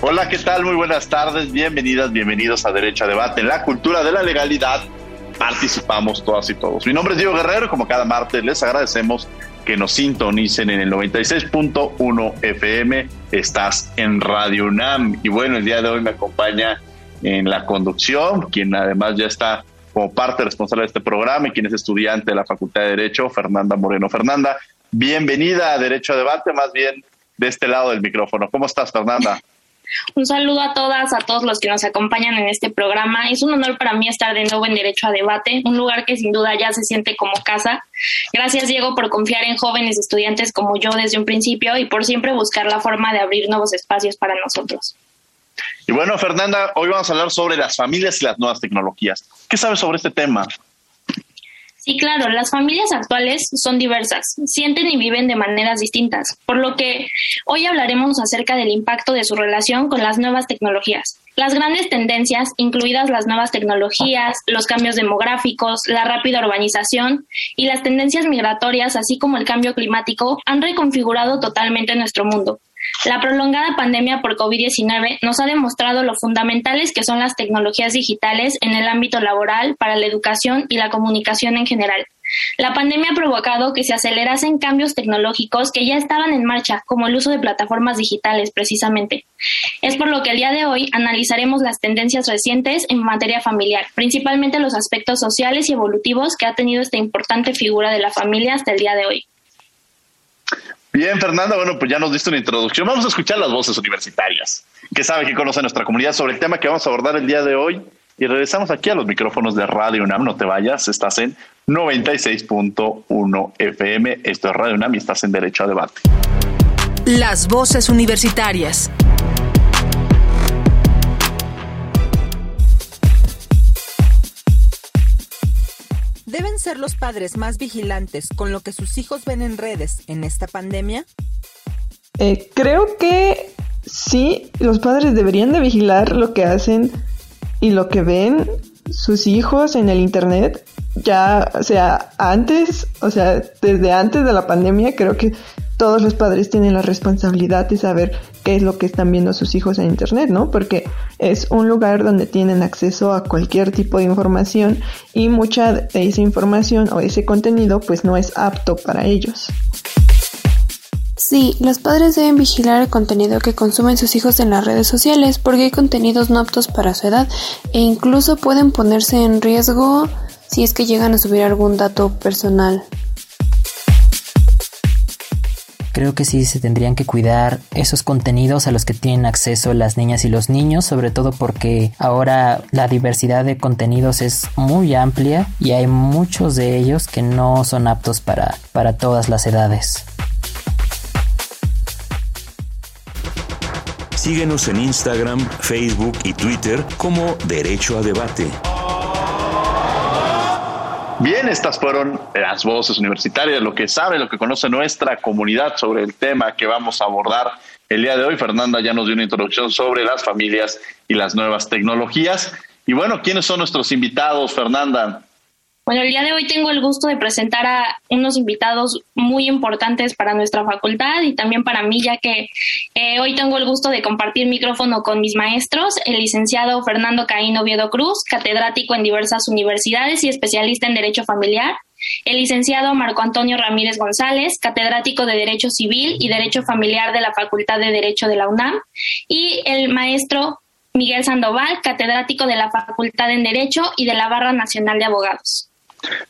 Hola, ¿qué tal? Muy buenas tardes, bienvenidas, bienvenidos a Derecho a Debate. En la cultura de la legalidad participamos todas y todos. Mi nombre es Diego Guerrero, como cada martes les agradecemos que nos sintonicen en el 96.1 FM. Estás en Radio UNAM. Y bueno, el día de hoy me acompaña en la conducción, quien además ya está como parte responsable de este programa y quien es estudiante de la Facultad de Derecho, Fernanda Moreno. Fernanda, bienvenida a Derecho a Debate, más bien de este lado del micrófono. ¿Cómo estás, Fernanda? Un saludo a todas, a todos los que nos acompañan en este programa. Es un honor para mí estar de nuevo en Derecho a Debate, un lugar que sin duda ya se siente como casa. Gracias, Diego, por confiar en jóvenes estudiantes como yo desde un principio y por siempre buscar la forma de abrir nuevos espacios para nosotros. Y bueno, Fernanda, hoy vamos a hablar sobre las familias y las nuevas tecnologías. ¿Qué sabes sobre este tema? Sí, claro, las familias actuales son diversas, sienten y viven de maneras distintas, por lo que hoy hablaremos acerca del impacto de su relación con las nuevas tecnologías. Las grandes tendencias, incluidas las nuevas tecnologías, los cambios demográficos, la rápida urbanización y las tendencias migratorias, así como el cambio climático, han reconfigurado totalmente nuestro mundo. La prolongada pandemia por COVID-19 nos ha demostrado lo fundamentales que son las tecnologías digitales en el ámbito laboral, para la educación y la comunicación en general. La pandemia ha provocado que se acelerasen cambios tecnológicos que ya estaban en marcha, como el uso de plataformas digitales, precisamente. Es por lo que el día de hoy analizaremos las tendencias recientes en materia familiar, principalmente los aspectos sociales y evolutivos que ha tenido esta importante figura de la familia hasta el día de hoy. Bien, Fernanda, bueno, pues ya nos diste una introducción. Vamos a escuchar las voces universitarias, que sabe que conoce nuestra comunidad sobre el tema que vamos a abordar el día de hoy. Y regresamos aquí a los micrófonos de Radio UNAM. No te vayas, estás en 96.1 FM. Esto es Radio UNAM y estás en Derecho a Debate. Las voces universitarias. ¿Deben ser los padres más vigilantes con lo que sus hijos ven en redes en esta pandemia? Eh, creo que sí, los padres deberían de vigilar lo que hacen y lo que ven sus hijos en el Internet. Ya, o sea, antes, o sea, desde antes de la pandemia, creo que todos los padres tienen la responsabilidad de saber qué es lo que están viendo sus hijos en Internet, ¿no? Porque es un lugar donde tienen acceso a cualquier tipo de información y mucha de esa información o ese contenido pues no es apto para ellos. Sí, los padres deben vigilar el contenido que consumen sus hijos en las redes sociales porque hay contenidos no aptos para su edad e incluso pueden ponerse en riesgo si es que llegan a subir algún dato personal creo que sí se tendrían que cuidar esos contenidos a los que tienen acceso las niñas y los niños, sobre todo porque ahora la diversidad de contenidos es muy amplia y hay muchos de ellos que no son aptos para, para todas las edades. Síguenos en Instagram, Facebook y Twitter como Derecho a Debate. Bien, estas fueron las voces universitarias, lo que sabe, lo que conoce nuestra comunidad sobre el tema que vamos a abordar el día de hoy. Fernanda ya nos dio una introducción sobre las familias y las nuevas tecnologías. Y bueno, ¿quiénes son nuestros invitados, Fernanda? Bueno, el día de hoy tengo el gusto de presentar a unos invitados muy importantes para nuestra facultad y también para mí, ya que eh, hoy tengo el gusto de compartir micrófono con mis maestros, el licenciado Fernando Caín Oviedo Cruz, catedrático en diversas universidades y especialista en Derecho Familiar, el licenciado Marco Antonio Ramírez González, catedrático de Derecho Civil y Derecho Familiar de la Facultad de Derecho de la UNAM, y el maestro Miguel Sandoval, catedrático de la Facultad en Derecho y de la Barra Nacional de Abogados.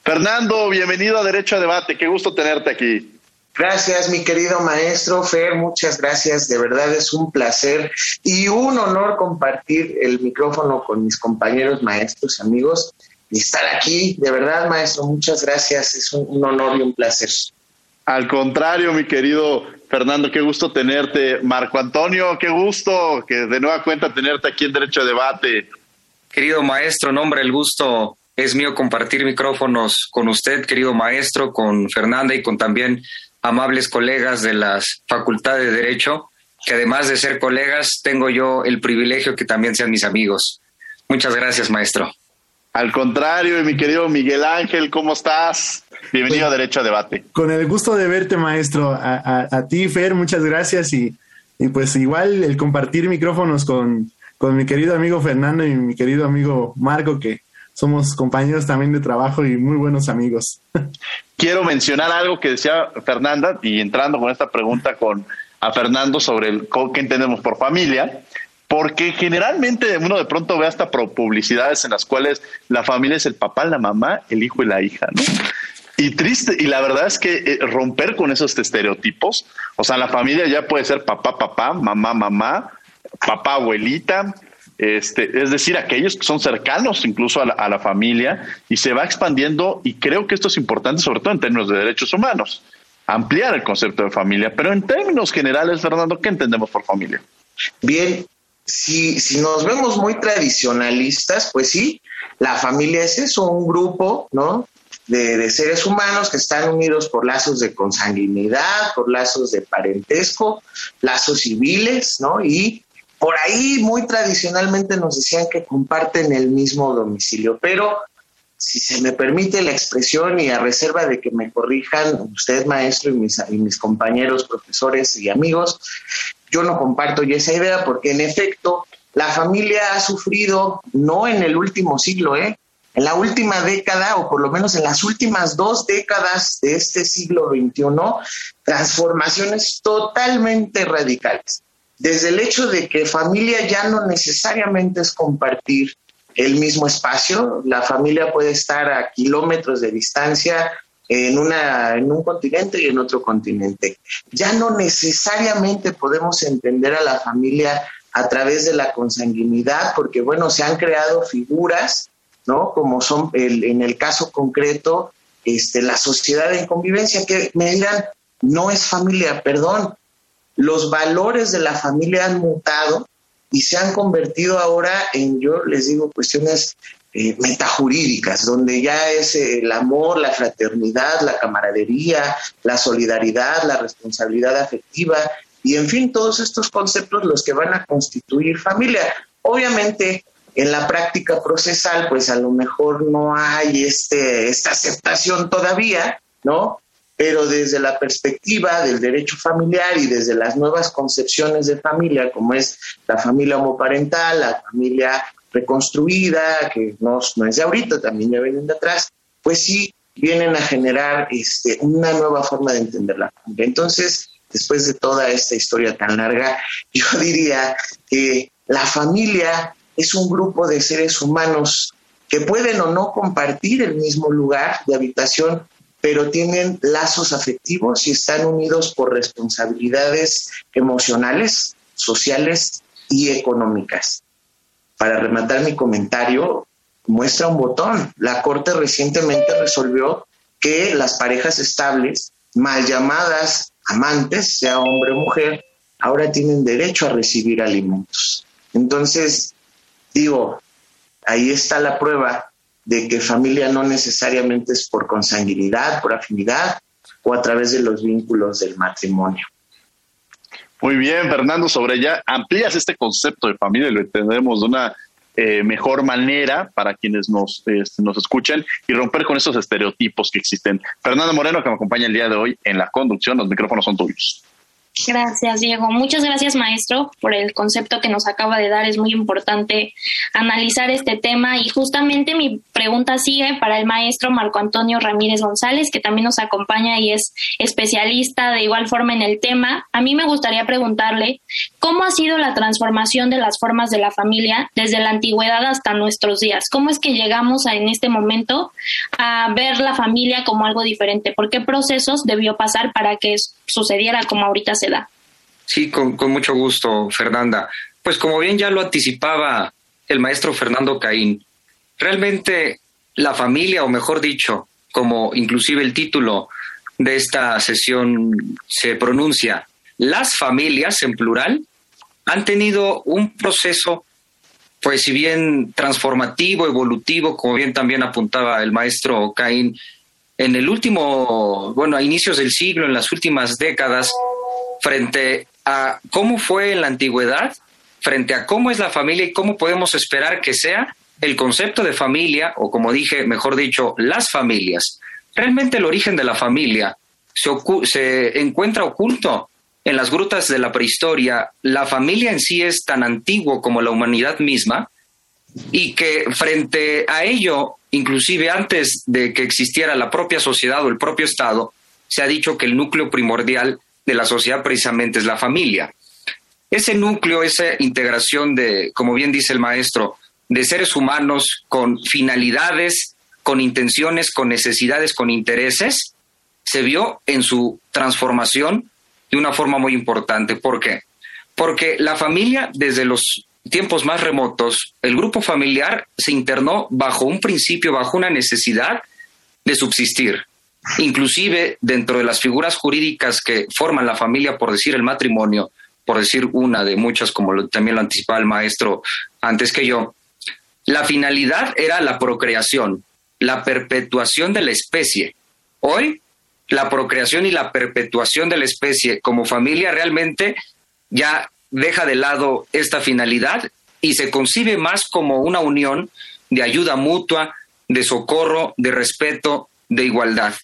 Fernando, bienvenido a Derecho a Debate. Qué gusto tenerte aquí. Gracias, mi querido maestro Fer, muchas gracias. De verdad es un placer y un honor compartir el micrófono con mis compañeros maestros, amigos, y estar aquí. De verdad, maestro, muchas gracias. Es un, honor y un placer. Al contrario, mi querido Fernando, qué gusto tenerte. Marco Antonio, qué gusto que de nueva cuenta tenerte aquí en Derecho a Debate. Querido maestro, nombre, el gusto es mío compartir micrófonos con usted, querido maestro, con Fernanda y con también amables colegas de las facultades de Derecho, que además de ser colegas, tengo yo el privilegio que también sean mis amigos. Muchas gracias, maestro. Al contrario, mi querido Miguel Ángel, ¿cómo estás? Bienvenido a Derecho a Debate. Con el gusto de verte, maestro. A, ti, Fer, muchas gracias. Y, y, pues igual el compartir micrófonos con, con mi querido amigo Fernando y mi querido amigo Marco, que somos compañeros también de trabajo y muy buenos amigos. Quiero mencionar algo que decía Fernanda y entrando con esta pregunta con a Fernando sobre el qué entendemos por familia, porque generalmente uno de pronto ve hasta publicidades en las cuales la familia es el papá, la mamá, el hijo y la hija, ¿no? Y triste, y la verdad es que eh, romper con esos estereotipos, o sea, la familia ya puede ser papá, papá, mamá, mamá, papá, abuelita, este, es decir, aquellos que son cercanos incluso a la, familia y se va expandiendo y creo que esto es importante sobre todo en términos de derechos humanos, ampliar el concepto de familia, pero en términos generales, Fernando, ¿qué entendemos por familia? Bien, si, nos vemos muy tradicionalistas, pues sí, la familia es eso, un grupo, ¿no? De, de, seres humanos que están unidos por lazos de consanguinidad, por lazos de parentesco, lazos civiles, ¿no? Y por ahí muy tradicionalmente nos decían que comparten el mismo domicilio, pero si se me permite la expresión y a reserva de que me corrijan usted, maestro, y mis, compañeros, profesores y amigos, yo no comparto ya esa idea porque en efecto la familia ha sufrido, no en el último siglo, ¿eh? en la última década, o por lo menos en las últimas dos décadas de este siglo XXI, transformaciones totalmente radicales desde el hecho de que familia ya no necesariamente es compartir el mismo espacio, la familia puede estar a kilómetros de distancia en, una, en un continente y en otro continente. Ya no necesariamente podemos entender a la familia a través de la consanguinidad, porque bueno, se han creado figuras, ¿no? Como son en el caso concreto, este, la sociedad en convivencia, que me dirán, no es familia, perdón, los valores de la familia han mutado y se han convertido ahora en, yo les digo, cuestiones eh, metajurídicas, donde ya es eh, el amor, la fraternidad, la camaradería, la solidaridad, la responsabilidad afectiva y, en fin, todos estos conceptos los que van a constituir familia. Obviamente, en la práctica procesal, pues a lo mejor no hay este, esta aceptación todavía, ¿no? Pero desde la perspectiva del derecho familiar y desde las nuevas concepciones de familia, como es la familia homoparental, la familia reconstruida, que no, no es de ahorita, también ya vienen de atrás, pues sí vienen a generar este, una nueva forma de entender la familia. Entonces, después de toda esta historia tan larga, yo diría que la familia es un grupo de seres humanos que pueden o no compartir el mismo lugar de habitación, pero tienen lazos afectivos y están unidos por responsabilidades emocionales, sociales y económicas. Para rematar mi comentario, muestra un botón. La Corte recientemente resolvió que las parejas estables, mal llamadas amantes, sea hombre o mujer, ahora tienen derecho a recibir alimentos. Entonces, digo, ahí está la prueba de que familia no necesariamente es por consanguinidad, por afinidad o a través de los vínculos del matrimonio. Muy bien, Fernando, sobre ya amplías este concepto de familia y lo entendemos de una eh, mejor manera para quienes nos, este, nos escuchen y romper con esos estereotipos que existen. Fernando Moreno, que me acompaña el día de hoy en la conducción, los micrófonos son tuyos. Gracias, Diego. Muchas gracias, maestro, por el concepto que nos acaba de dar. Es muy importante analizar este tema y justamente mi pregunta sigue para el maestro Marco Antonio Ramírez González, que también nos acompaña y es especialista de igual forma en el tema. A mí me gustaría preguntarle cómo ha sido la transformación de las formas de la familia desde la antigüedad hasta nuestros días. ¿Cómo es que llegamos a, en este momento a ver la familia como algo diferente? ¿Por qué procesos debió pasar para que sucediera como ahorita se Sí, con, mucho gusto, Fernanda. Pues como bien ya lo anticipaba el maestro Fernando Caín, realmente la familia, o mejor dicho, como inclusive el título de esta sesión se pronuncia, las familias en plural han tenido un proceso, pues si bien transformativo, evolutivo, como bien también apuntaba el maestro Caín, en el último, bueno, a inicios del siglo, en las últimas décadas, frente a cómo fue en la antigüedad, frente a cómo es la familia y cómo podemos esperar que sea el concepto de familia, o como dije, mejor dicho, las familias. Realmente el origen de la familia se, se encuentra oculto en las grutas de la prehistoria. La familia en sí es tan antiguo como la humanidad misma y que frente a ello, inclusive antes de que existiera la propia sociedad o el propio Estado, se ha dicho que el núcleo primordial de la sociedad precisamente es la familia. Ese núcleo, esa integración de, como bien dice el maestro, de seres humanos con finalidades, con intenciones, con necesidades, con intereses, se vio en su transformación de una forma muy importante. ¿Por qué? Porque la familia, desde los tiempos más remotos, el grupo familiar se internó bajo un principio, bajo una necesidad de subsistir inclusive dentro de las figuras jurídicas que forman la familia, por decir el matrimonio, por decir una de muchas, como también lo anticipaba el maestro antes que yo, la finalidad era la procreación, la perpetuación de la especie. Hoy, la procreación y la perpetuación de la especie como familia realmente ya deja de lado esta finalidad y se concibe más como una unión de ayuda mutua, de socorro, de respeto, de igualdad.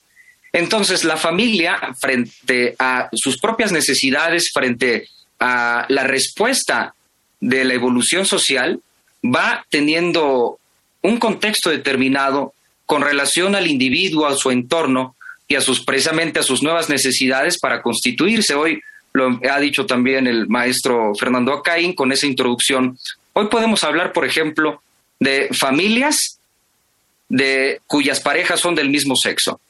Entonces, la familia, frente a sus propias necesidades, frente a la respuesta de la evolución social, va teniendo un contexto determinado con relación al individuo, a su entorno y a sus precisamente a sus nuevas necesidades para constituirse. Hoy lo ha dicho también el maestro Fernando Acaín con esa introducción. Hoy podemos hablar, por ejemplo, de familias de cuyas parejas son del mismo sexo.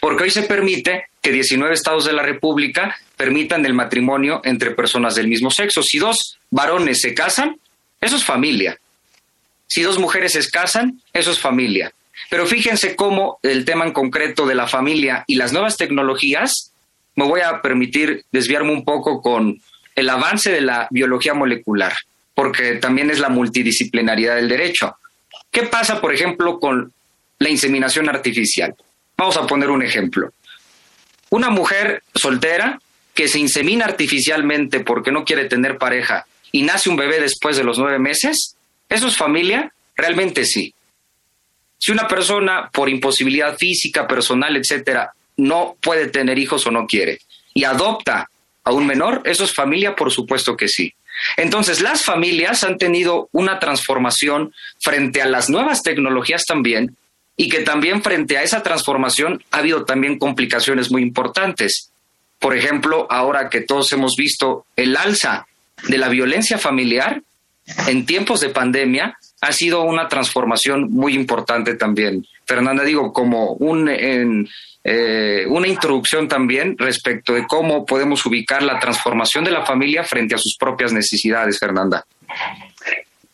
Porque hoy se permite que 19 estados de la República permitan el matrimonio entre personas del mismo sexo. Si dos varones se casan, eso es familia. Si dos mujeres se casan, eso es familia. Pero fíjense cómo el tema en concreto de la familia y las nuevas tecnologías, me voy a permitir desviarme un poco con el avance de la biología molecular, porque también es la multidisciplinariedad del derecho. ¿Qué pasa, por ejemplo, con la inseminación artificial? Vamos a poner un ejemplo. Una mujer soltera que se insemina artificialmente porque no quiere tener pareja y nace un bebé después de los nueve meses, ¿eso es familia? Realmente sí. Si una persona, por imposibilidad física, personal, etcétera, no puede tener hijos o no quiere y adopta a un menor, ¿eso es familia? Por supuesto que sí. Entonces, las familias han tenido una transformación frente a las nuevas tecnologías también y que también frente a esa transformación ha habido también complicaciones muy importantes. Por ejemplo, ahora que todos hemos visto el alza de la violencia familiar en tiempos de pandemia, ha sido una transformación muy importante también. Fernanda, digo, como un, eh, una introducción también respecto de cómo podemos ubicar la transformación de la familia frente a sus propias necesidades, Fernanda.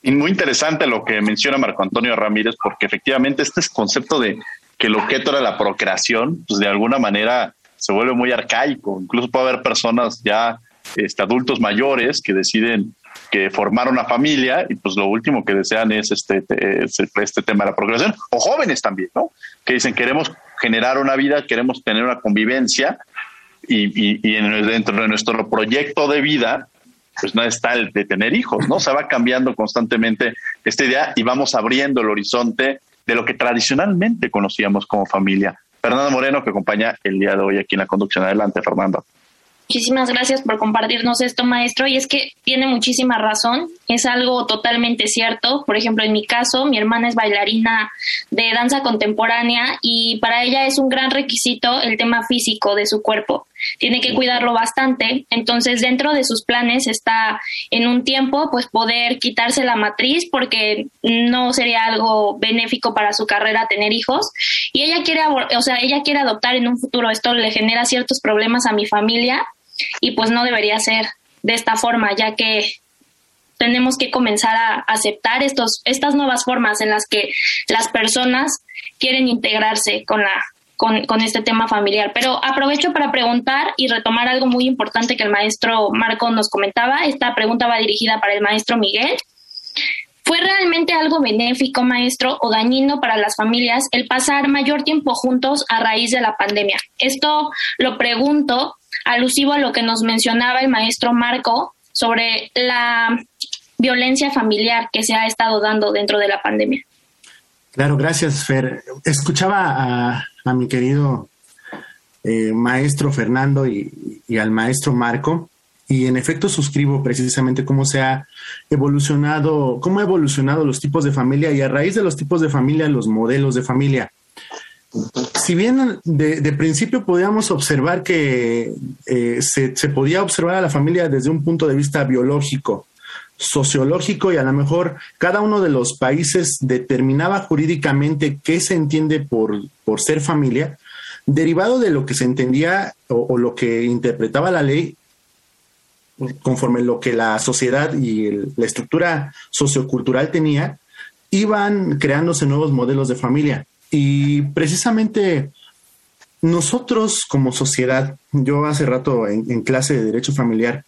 Y muy interesante lo que menciona Marco Antonio Ramírez, porque efectivamente este concepto de que lo que era la procreación, pues de alguna manera se vuelve muy arcaico. Incluso puede haber personas ya este, adultos mayores que deciden que formar una familia y pues lo último que desean es este, este tema de la procreación, o jóvenes también, ¿no? Que dicen queremos generar una vida, queremos tener una convivencia y, y, en, dentro de nuestro proyecto de vida pues no está el de tener hijos, ¿no? Se va cambiando constantemente esta idea y vamos abriendo el horizonte de lo que tradicionalmente conocíamos como familia. Fernando Moreno, que acompaña el día de hoy aquí en la conducción. Adelante, Fernando. Muchísimas gracias por compartirnos esto, maestro. Y es que tiene muchísima razón, es algo totalmente cierto. Por ejemplo, en mi caso, mi hermana es bailarina de danza contemporánea y para ella es un gran requisito el tema físico de su cuerpo. Tiene que cuidarlo bastante, entonces dentro de sus planes está en un tiempo pues poder quitarse la matriz porque no sería algo benéfico para su carrera tener hijos. Y ella quiere, o sea, ella quiere adoptar en un futuro. Esto le genera ciertos problemas a mi familia y pues no debería ser de esta forma, ya que tenemos que comenzar a aceptar estos, estas nuevas formas en las que las personas quieren integrarse con, la, con, con este tema familiar. Pero aprovecho para preguntar y retomar algo muy importante que el maestro Marco nos comentaba. Esta pregunta va dirigida para el maestro Miguel. ¿Fue realmente algo benéfico, maestro, o dañino para las familias el pasar mayor tiempo juntos a raíz de la pandemia? Esto lo pregunto alusivo a lo que nos mencionaba el maestro Marco sobre la violencia familiar que se ha estado dando dentro de la pandemia. Claro, gracias, Fer. Escuchaba a, mi querido eh, maestro Fernando y, y, al maestro Marco, y en efecto suscribo precisamente cómo se ha evolucionado, cómo ha evolucionado los tipos de familia y a raíz de los tipos de familia, los modelos de familia. Si bien de, principio podíamos observar que eh, se, podía observar a la familia desde un punto de vista biológico, sociológico y a lo mejor cada uno de los países determinaba jurídicamente qué se entiende por, por ser familia, derivado de lo que se entendía o, lo que interpretaba la ley conforme lo que la sociedad y la estructura sociocultural tenía, iban creándose nuevos modelos de familia. Y precisamente nosotros como sociedad, yo hace rato en, clase de Derecho Familiar,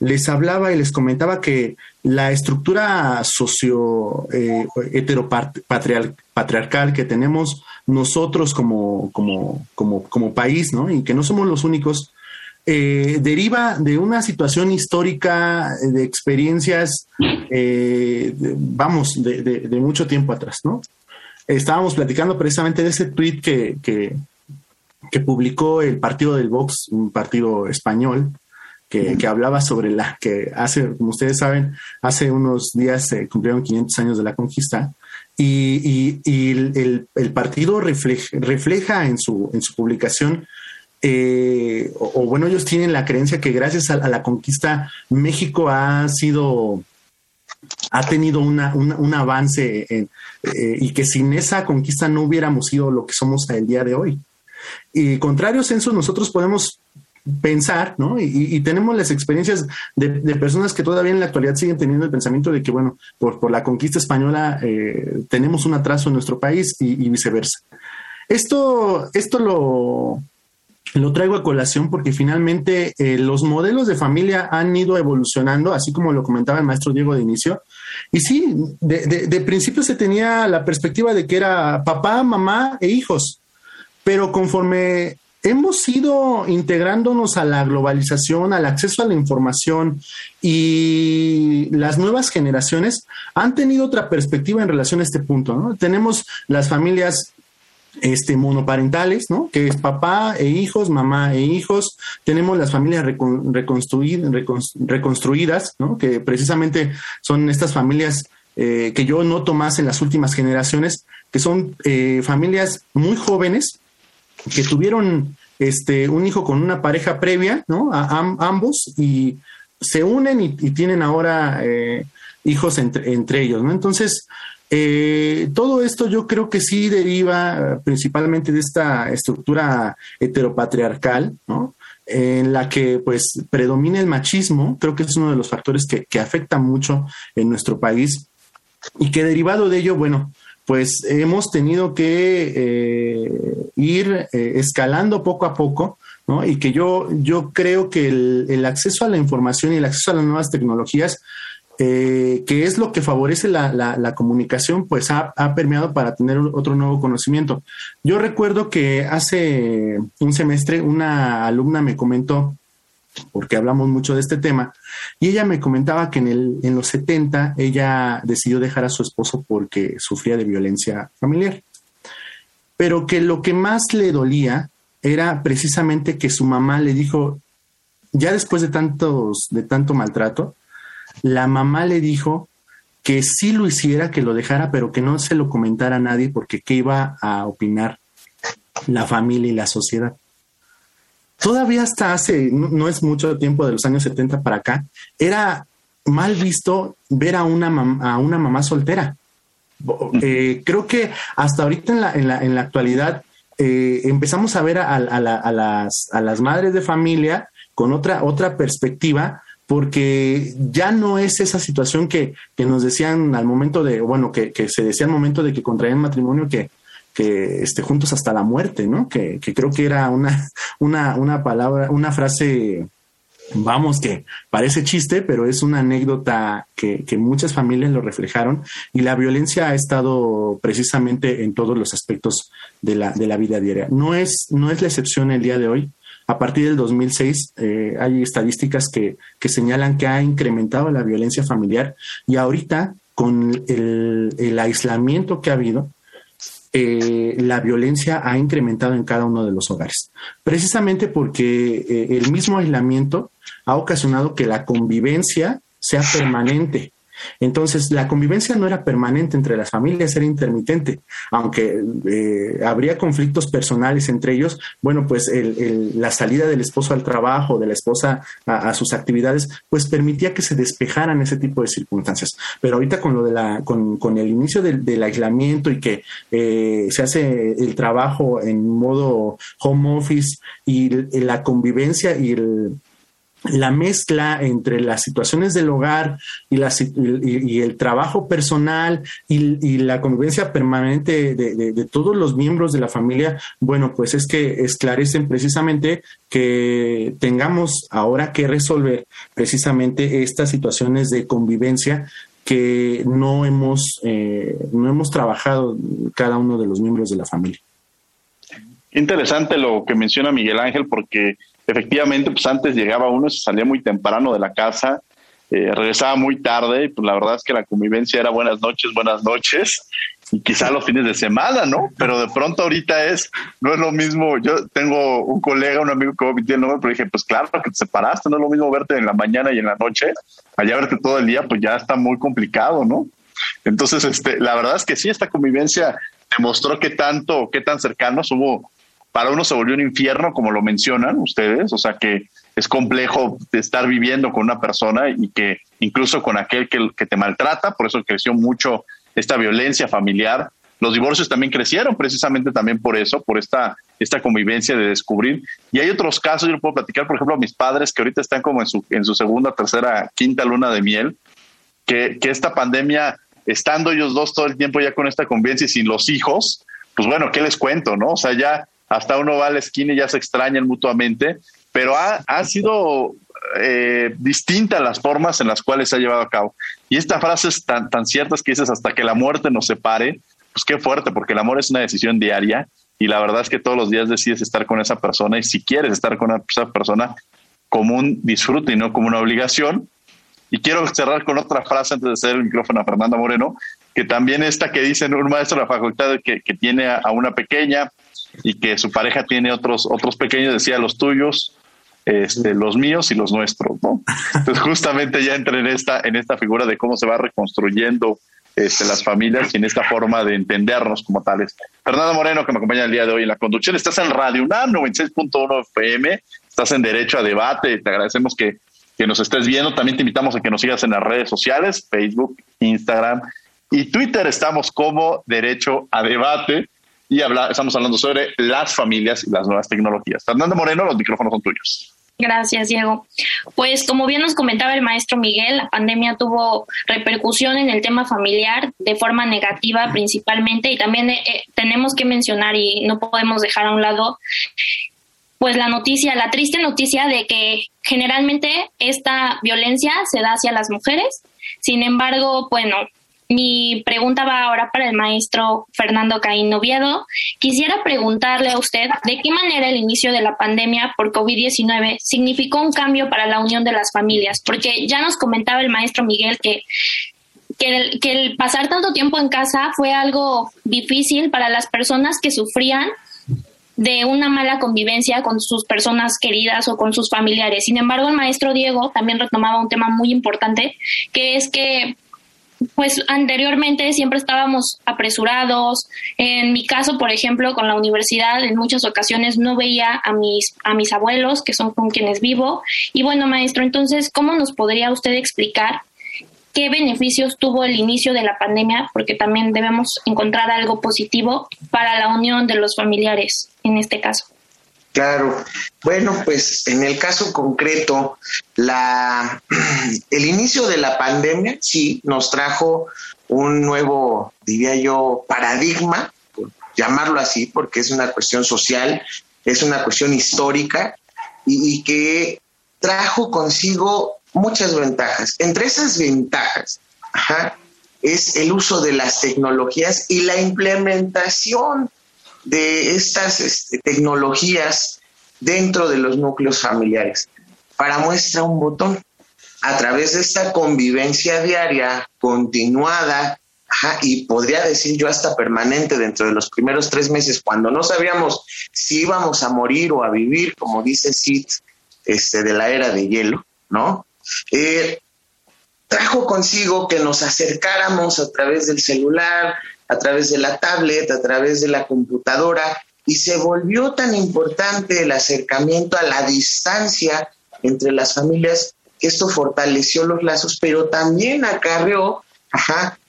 les hablaba y les comentaba que la estructura socio eh, heteropatriarcal que tenemos nosotros como, como, como, país, ¿no? Y que no somos los únicos, eh, deriva de una situación histórica de experiencias, eh, vamos, de, de, mucho tiempo atrás, ¿no? estábamos platicando precisamente de ese tweet que, que, publicó el partido del Vox, un partido español, que, hablaba sobre la que hace, como ustedes saben, hace unos días se cumplieron 500 años de la conquista y, el, partido refleja, en, su, en su publicación, eh, o, bueno, ellos tienen la creencia que gracias a la conquista México ha sido ha tenido una, un avance eh, y que sin esa conquista no hubiéramos sido lo que somos el día de hoy. Y contrario censo, nosotros podemos pensar, ¿no? Y, tenemos las experiencias de, personas que todavía en la actualidad siguen teniendo el pensamiento de que, bueno, por, la conquista española eh, tenemos un atraso en nuestro país y, y viceversa. Esto, esto lo, lo traigo a colación porque finalmente eh, los modelos de familia han ido evolucionando, así como lo comentaba el maestro Diego de inicio. Y sí, de, principio se tenía la perspectiva de que era papá, mamá e hijos, pero conforme hemos ido integrándonos a la globalización, al acceso a la información y las nuevas generaciones han tenido otra perspectiva en relación a este punto. ¿no? Tenemos las familias este, monoparentales, ¿no? Que es papá e hijos, mamá e hijos. Tenemos las familias reconstruidas, ¿no? Que precisamente son estas familias eh, que yo noto más en las últimas generaciones, que son eh, familias muy jóvenes que tuvieron este, un hijo con una pareja previa, ¿no? A, ambos y se unen y, tienen ahora eh, hijos entre, entre ellos, ¿no? Entonces, eh, todo esto yo creo que sí deriva principalmente de esta estructura heteropatriarcal, ¿no? en la que pues predomina el machismo, creo que es uno de los factores que, que afecta mucho en nuestro país y que derivado de ello, bueno, pues hemos tenido que eh, ir eh, escalando poco a poco, ¿no? Y que yo, yo creo que el, acceso a la información y el acceso a las nuevas tecnologías eh, que es lo que favorece la, comunicación, pues ha, permeado para tener otro nuevo conocimiento. Yo recuerdo que hace un semestre una alumna me comentó, porque hablamos mucho de este tema, y ella me comentaba que en, el, en los 70 ella decidió dejar a su esposo porque sufría de violencia familiar, pero que lo que más le dolía era precisamente que su mamá le dijo, ya después de tantos, de tanto maltrato, la mamá le dijo que sí lo hiciera, que lo dejara, pero que no se lo comentara a nadie porque qué iba a opinar la familia y la sociedad. Todavía hasta hace, no, es mucho tiempo de los años 70 para acá, era mal visto ver a una, a una mamá soltera. Eh, creo que hasta ahorita en la, en la, en la actualidad eh, empezamos a ver a, las, a las madres de familia con otra, otra perspectiva, porque ya no es esa situación que, que nos decían al momento de, bueno, que, que, se decía al momento de que contraían matrimonio que, que esté juntos hasta la muerte, ¿no? Que, que creo que era una, una, una palabra, una frase vamos, que parece chiste, pero es una anécdota que, muchas familias lo reflejaron y la violencia ha estado precisamente en todos los aspectos de la, de la vida diaria. No es, no es la excepción el día de hoy. A partir del 2006 eh, hay estadísticas que, que, señalan que ha incrementado la violencia familiar y ahorita con el, el aislamiento que ha habido, eh, la violencia ha incrementado en cada uno de los hogares. Precisamente porque eh, el mismo aislamiento ha ocasionado que la convivencia sea permanente. Entonces, la convivencia no era permanente entre las familias, era intermitente, aunque eh, habría conflictos personales entre ellos. Bueno, pues la salida del esposo al trabajo, de la esposa a, sus actividades, pues permitía que se despejaran ese tipo de circunstancias. Pero ahorita con lo de la, con, el inicio del, aislamiento y que eh, se hace el trabajo en modo home office y la convivencia y el la mezcla entre las situaciones del hogar y, el trabajo personal y, la convivencia permanente de, todos los miembros de la familia, bueno, pues es que esclarecen precisamente que tengamos ahora que resolver precisamente estas situaciones de convivencia que no hemos, eh, no hemos trabajado cada uno de los miembros de la familia. Interesante lo que menciona Miguel Ángel, porque efectivamente, pues antes llegaba uno, se salía muy temprano de la casa, eh, regresaba muy tarde y pues la verdad es que la convivencia era buenas noches, buenas noches y quizá los fines de semana, ¿no? Pero de pronto ahorita es, no es lo mismo, yo tengo un colega, un amigo que me el nombre, pero dije, pues claro que te separaste, no es lo mismo verte en la mañana y en la noche, allá verte todo el día, pues ya está muy complicado, ¿no? Entonces, este, la verdad es que sí, esta convivencia demostró que tanto, qué tan cercanos hubo para uno se volvió un infierno, como lo mencionan ustedes, o sea que es complejo estar viviendo con una persona y que incluso con aquel que, te maltrata, por eso creció mucho esta violencia familiar. Los divorcios también crecieron precisamente también por eso, por esta, esta convivencia de descubrir. Y hay otros casos, yo lo puedo platicar, por ejemplo, a mis padres que ahorita están como en su, en su segunda, tercera, quinta luna de miel, que, que esta pandemia, estando ellos dos todo el tiempo ya con esta convivencia y sin los hijos, pues bueno, ¿qué les cuento? ¿No? O sea, ya hasta uno va a la esquina y ya se extrañan mutuamente, pero ha, ha sido eh, distintas las formas en las cuales se ha llevado a cabo. Y esta frase es tan, tan cierta que dices hasta que la muerte nos separe, pues qué fuerte, porque el amor es una decisión diaria y la verdad es que todos los días decides estar con esa persona y si quieres estar con esa persona como un disfrute y no como una obligación. Y quiero cerrar con otra frase antes de hacer el micrófono a Fernanda Moreno, que también esta que dice un maestro de la facultad que, que tiene a, una pequeña y que su pareja tiene otros, otros pequeños, decía los tuyos, este, los míos y los nuestros, ¿no? Entonces justamente ya entra en esta, en esta figura de cómo se va reconstruyendo este, las familias y en esta forma de entendernos como tales. Fernando Moreno, que me acompaña el día de hoy en la conducción, estás en Radio UNAM 96.1 FM, estás en Derecho a Debate, te agradecemos que, que nos estés viendo, también te invitamos a que nos sigas en las redes sociales, Facebook, Instagram y Twitter, estamos como Derecho a Debate y habla, estamos hablando sobre las familias y las nuevas tecnologías. Fernando Moreno, los micrófonos son tuyos. Gracias, Diego. Pues como bien nos comentaba el maestro Miguel, la pandemia tuvo repercusión en el tema familiar de forma negativa principalmente y también eh, eh, tenemos que mencionar y no podemos dejar a un lado pues la noticia, la triste noticia de que generalmente esta violencia se da hacia las mujeres. Sin embargo, bueno, mi pregunta va ahora para el maestro Fernando Caín Noviedo. Quisiera preguntarle a usted de qué manera el inicio de la pandemia por COVID-19 significó un cambio para la unión de las familias, porque ya nos comentaba el maestro Miguel que que el, pasar tanto tiempo en casa fue algo difícil para las personas que sufrían de una mala convivencia con sus personas queridas o con sus familiares. Sin embargo, el maestro Diego también retomaba un tema muy importante, que es que pues anteriormente siempre estábamos apresurados. En mi caso, por ejemplo, con la universidad, en muchas ocasiones no veía a mis, a mis abuelos, que son con quienes vivo. Y bueno, maestro, entonces, ¿cómo nos podría usted explicar qué beneficios tuvo el inicio de la pandemia? Porque también debemos encontrar algo positivo para la unión de los familiares en este caso. Claro. Bueno, pues en el caso concreto, la, el inicio de la pandemia sí nos trajo un nuevo, diría yo, paradigma, por llamarlo así, porque es una cuestión social, es una cuestión histórica y, que trajo consigo muchas ventajas. Entre esas ventajas es el uso de las tecnologías y la implementación de estas este, tecnologías dentro de los núcleos familiares. Para muestra un botón, a través de esta convivencia diaria, continuada, y podría decir yo hasta permanente dentro de los primeros tres meses, cuando no sabíamos si íbamos a morir o a vivir, como dice Sid, este, de la era de hielo, ¿no? Eh, trajo consigo que nos acercáramos a través del celular, a través de la tablet, a través de la computadora, y se volvió tan importante el acercamiento a la distancia entre las familias que esto fortaleció los lazos, pero también acarreó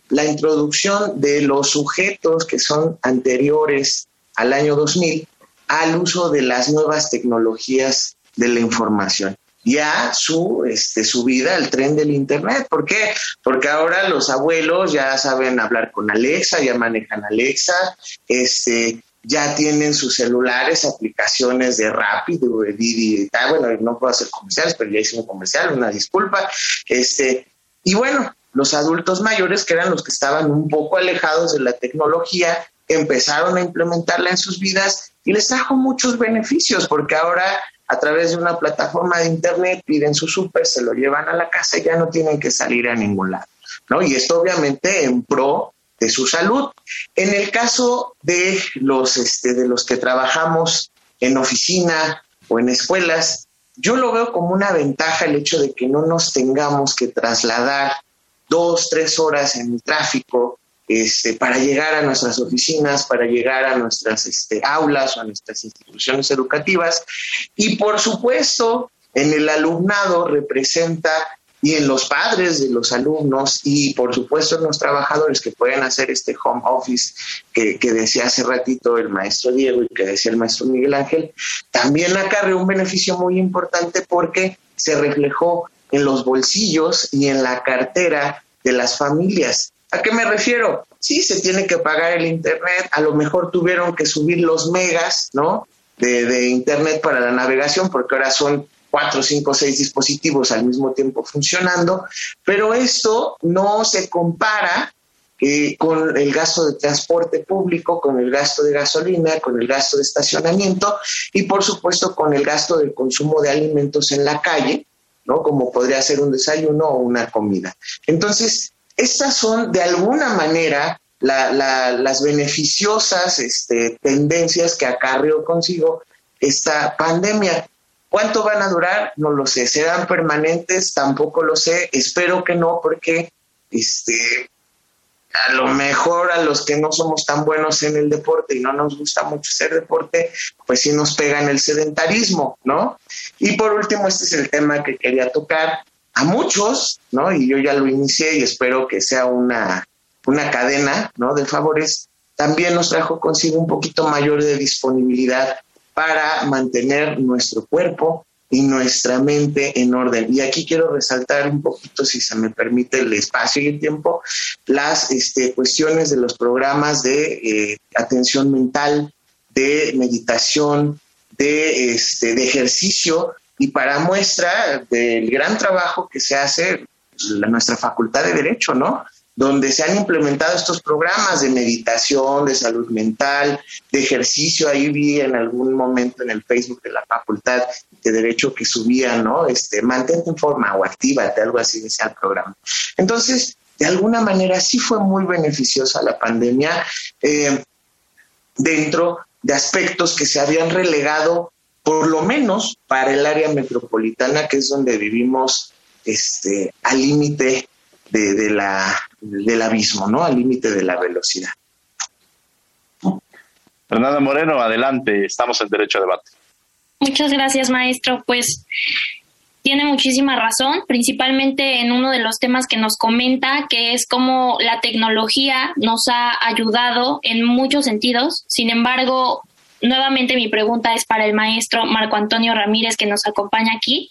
la introducción de los sujetos que son anteriores al año 2000 al uso de las nuevas tecnologías de la información ya su este, subida al tren del Internet. ¿Por qué? Porque ahora los abuelos ya saben hablar con Alexa, ya manejan Alexa, este, ya tienen sus celulares, aplicaciones de rápido, de Didi y tal. Bueno, no puedo hacer comerciales, pero ya hice un comercial, una disculpa. Este, y bueno, los adultos mayores, que eran los que estaban un poco alejados de la tecnología, empezaron a implementarla en sus vidas y les trajo muchos beneficios, porque ahora a través de una plataforma de internet, piden su súper, se lo llevan a la casa y ya no tienen que salir a ningún lado. ¿no? Y esto obviamente en pro de su salud. En el caso de los, este, de los que trabajamos en oficina o en escuelas, yo lo veo como una ventaja el hecho de que no nos tengamos que trasladar dos, tres horas en el tráfico este, para llegar a nuestras oficinas, para llegar a nuestras este, aulas o a nuestras instituciones educativas. Y por supuesto, en el alumnado representa y en los padres de los alumnos y por supuesto en los trabajadores que pueden hacer este home office que, que, decía hace ratito el maestro Diego y que decía el maestro Miguel Ángel, también acarreó un beneficio muy importante porque se reflejó en los bolsillos y en la cartera de las familias. ¿A qué me refiero? Sí, se tiene que pagar el Internet, a lo mejor tuvieron que subir los megas, ¿no? De, Internet para la navegación, porque ahora son cuatro, cinco, seis dispositivos al mismo tiempo funcionando, pero esto no se compara eh, con el gasto de transporte público, con el gasto de gasolina, con el gasto de estacionamiento y por supuesto con el gasto del consumo de alimentos en la calle, ¿no? Como podría ser un desayuno o una comida. Entonces, estas son de alguna manera las beneficiosas este, tendencias que acarreó consigo esta pandemia. ¿Cuánto van a durar? No lo sé. ¿Serán permanentes? Tampoco lo sé. Espero que no, porque este, a lo mejor a los que no somos tan buenos en el deporte y no nos gusta mucho hacer deporte, pues sí nos pegan el sedentarismo, ¿no? Y por último, este es el tema que quería tocar a muchos, ¿no? Y yo ya lo inicié y espero que sea una, una cadena, ¿no? De favores, también nos trajo consigo un poquito mayor de disponibilidad para mantener nuestro cuerpo y nuestra mente en orden. Y aquí quiero resaltar un poquito, si se me permite el espacio y el tiempo, las este, cuestiones de los programas de eh, atención mental, de meditación, de, este, de ejercicio, y para muestra del gran trabajo que se hace la, nuestra Facultad de Derecho, ¿no? Donde se han implementado estos programas de meditación, de salud mental, de ejercicio. Ahí vi en algún momento en el Facebook de la Facultad de Derecho que subían, ¿no? Este, mantente en forma o actívate, algo así decía el programa. Entonces, de alguna manera sí fue muy beneficiosa la pandemia. Eh, dentro de aspectos que se habían relegado, por lo menos para el área metropolitana, que es donde vivimos este, al límite de, la, del abismo, ¿no? Al límite de la velocidad. Fernanda Moreno, adelante, estamos en derecho a debate. Muchas gracias, maestro. Pues tiene muchísima razón, principalmente en uno de los temas que nos comenta, que es cómo la tecnología nos ha ayudado en muchos sentidos. Sin embargo, nuevamente mi pregunta es para el maestro Marco Antonio Ramírez que nos acompaña aquí,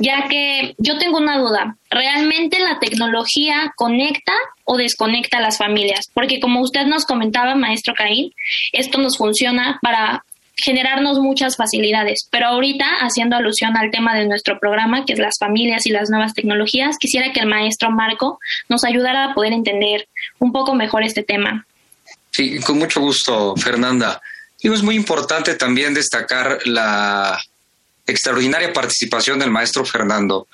ya que yo tengo una duda. ¿Realmente la tecnología conecta o desconecta a las familias? Porque como usted nos comentaba, maestro Caín, esto nos funciona para generarnos muchas facilidades. Pero ahorita, haciendo alusión al tema de nuestro programa, que es las familias y las nuevas tecnologías, quisiera que el maestro Marco nos ayudara a poder entender un poco mejor este tema. Sí, con mucho gusto, Fernanda. Y es muy importante también destacar la extraordinaria participación del maestro Fernando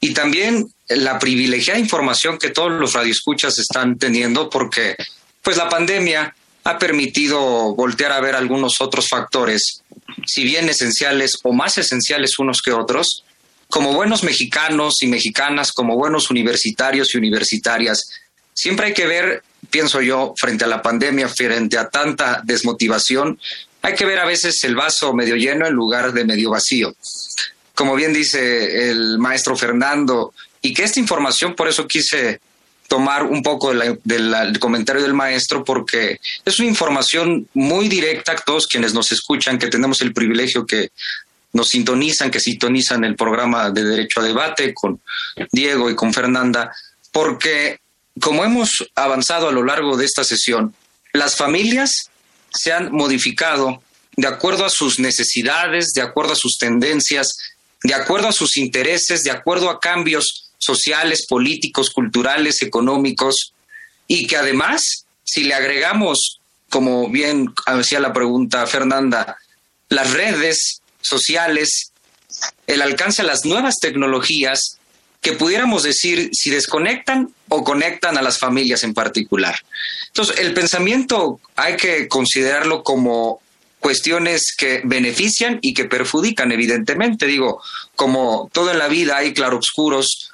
y también la privilegiada información que todos los radioescuchas están teniendo porque pues la pandemia ha permitido voltear a ver algunos otros factores, si bien esenciales o más esenciales unos que otros, como buenos mexicanos y mexicanas, como buenos universitarios y universitarias, siempre hay que ver, pienso yo, frente a la pandemia, frente a tanta desmotivación, hay que ver a veces el vaso medio lleno en lugar de medio vacío. Como bien dice el maestro Fernando, y que esta información, por eso quise tomar un poco del comentario del maestro porque es una información muy directa a todos quienes nos escuchan, que tenemos el privilegio que nos sintonizan, que sintonizan el programa de Derecho a Debate con Diego y con Fernanda, porque como hemos avanzado a lo largo de esta sesión, las familias se han modificado de acuerdo a sus necesidades, de acuerdo a sus tendencias, de acuerdo a sus intereses, de acuerdo a cambios sociales, políticos, culturales, económicos, y que además, si le agregamos, como bien hacía la pregunta Fernanda, las redes sociales, el alcance a las nuevas tecnologías, que pudiéramos decir si desconectan o conectan a las familias en particular. Entonces, el pensamiento hay que considerarlo como cuestiones que benefician y que perjudican, evidentemente. Digo, como todo en la vida hay claroscuros,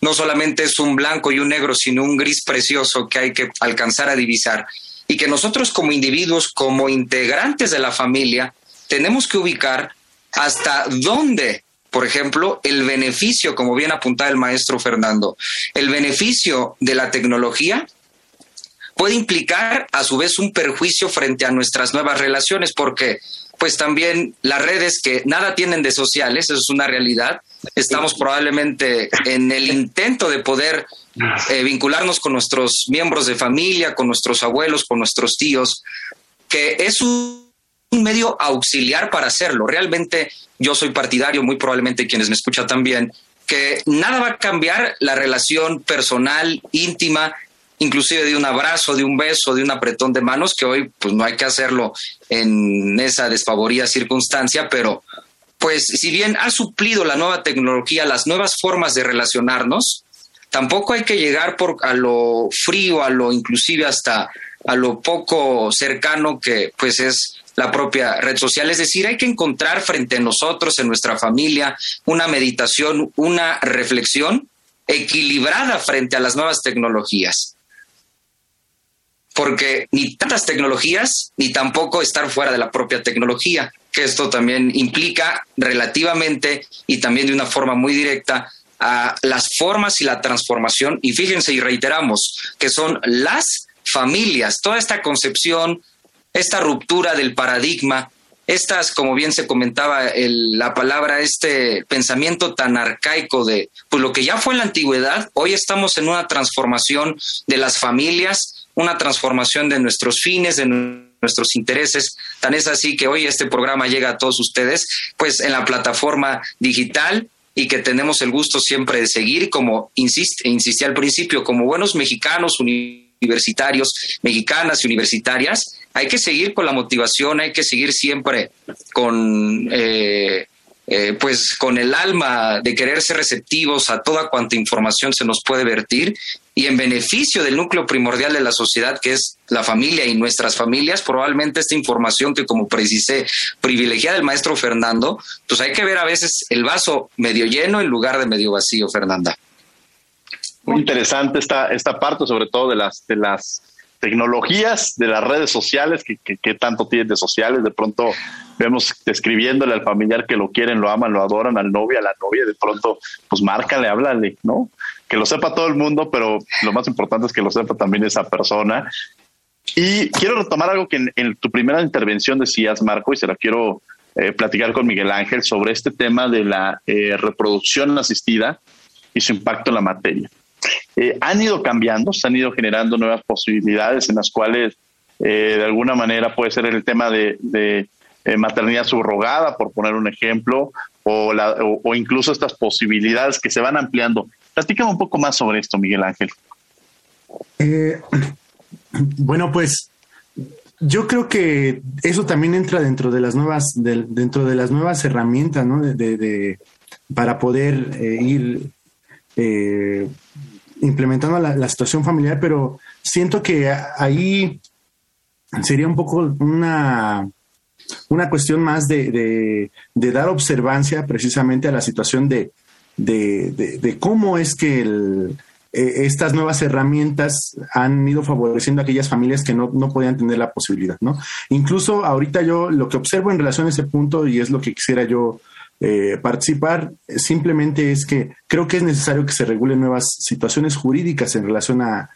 no solamente es un blanco y un negro, sino un gris precioso que hay que alcanzar a divisar. Y que nosotros como individuos, como integrantes de la familia, tenemos que ubicar hasta dónde, por ejemplo, el beneficio, como bien apuntaba el maestro Fernando, el beneficio de la tecnología puede implicar a su vez un perjuicio frente a nuestras nuevas relaciones, porque pues también las redes que nada tienen de sociales, eso es una realidad, estamos probablemente en el intento de poder eh, vincularnos con nuestros miembros de familia, con nuestros abuelos, con nuestros tíos, que es un, medio auxiliar para hacerlo. Realmente yo soy partidario, muy probablemente quienes me escuchan también, que nada va a cambiar la relación personal, íntima, inclusive de un abrazo, de un beso, de un apretón de manos, que hoy pues no hay que hacerlo en esa desfavorida circunstancia, pero pues si bien ha suplido la nueva tecnología, las nuevas formas de relacionarnos, tampoco hay que llegar por a lo frío, a lo inclusive hasta a lo poco cercano que pues es la propia red social. Es decir, hay que encontrar frente a nosotros, en nuestra familia, una meditación, una reflexión equilibrada frente a las nuevas tecnologías. Porque ni tantas tecnologías, ni tampoco estar fuera de la propia tecnología que esto también implica relativamente y también de una forma muy directa a las formas y la transformación. Y fíjense y reiteramos que son las familias, toda esta concepción, esta ruptura del paradigma, estas, como bien se comentaba la palabra, este pensamiento tan arcaico de pues lo que ya fue en la antigüedad, hoy estamos en una transformación de las familias, una transformación de nuestros fines, de nuestros intereses. Tan es así que hoy este programa llega a todos ustedes, pues en la plataforma digital y que tenemos el gusto siempre de seguir, como insiste, insistí al principio, como buenos mexicanos universitarios, mexicanas y universitarias, hay que seguir con la motivación, hay que seguir siempre con eh, eh, pues con el alma de querer ser receptivos a toda cuanta información se nos puede vertir y en beneficio del núcleo primordial de la sociedad que es la familia y nuestras familias, probablemente esta información que como precisé privilegia del maestro Fernando, pues hay que ver a veces el vaso medio lleno en lugar de medio vacío, Fernanda. Muy interesante esta, esta parte, sobre todo de las, de las tecnologías, de las redes sociales, que, tanto tienen de sociales. De pronto vemos describiéndole al familiar que lo quieren, lo aman, lo adoran, al novio, a la novia, de pronto, pues márcale, háblale, ¿no? Que lo sepa todo el mundo, pero lo más importante es que lo sepa también esa persona. Y quiero retomar algo que en, tu primera intervención decías, Marco, y se la quiero eh, platicar con Miguel Ángel sobre este tema de la eh, reproducción asistida y su impacto en la materia. Eh, han ido cambiando, se han ido generando nuevas posibilidades en las cuales eh, de alguna manera puede ser el tema de, eh, maternidad subrogada, por poner un ejemplo, o, incluso estas posibilidades que se van ampliando. Platícame un poco más sobre esto, Miguel Ángel. bueno, pues yo creo que eso también entra dentro de las nuevas, dentro de las nuevas herramientas, ¿no? De, para poder ir implementando la, situación familiar, pero siento que ahí sería un poco una, una cuestión más de, dar observancia precisamente a la situación de, de cómo es que e, estas nuevas herramientas han ido favoreciendo a aquellas familias que no, no, podían tener la posibilidad, ¿no? Incluso ahorita yo lo que observo en relación a ese punto, y es lo que quisiera yo eh, participar simplemente es que creo que es necesario que se regulen nuevas situaciones jurídicas en relación a,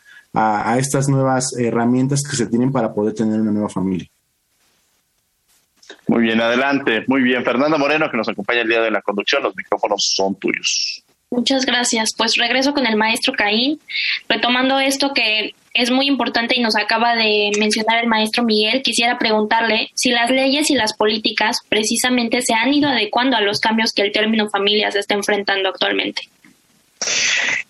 estas nuevas herramientas que se tienen para poder tener una nueva familia. Muy bien, adelante. Muy bien. Fernanda Moreno, que nos acompaña el día de la conducción, los micrófonos son tuyos. Muchas gracias. Pues regreso con el maestro Caín, retomando esto que es muy importante y nos acaba de mencionar el maestro Miguel, quisiera preguntarle si las leyes y las políticas precisamente se han ido adecuando a los cambios que el término familia se está enfrentando actualmente.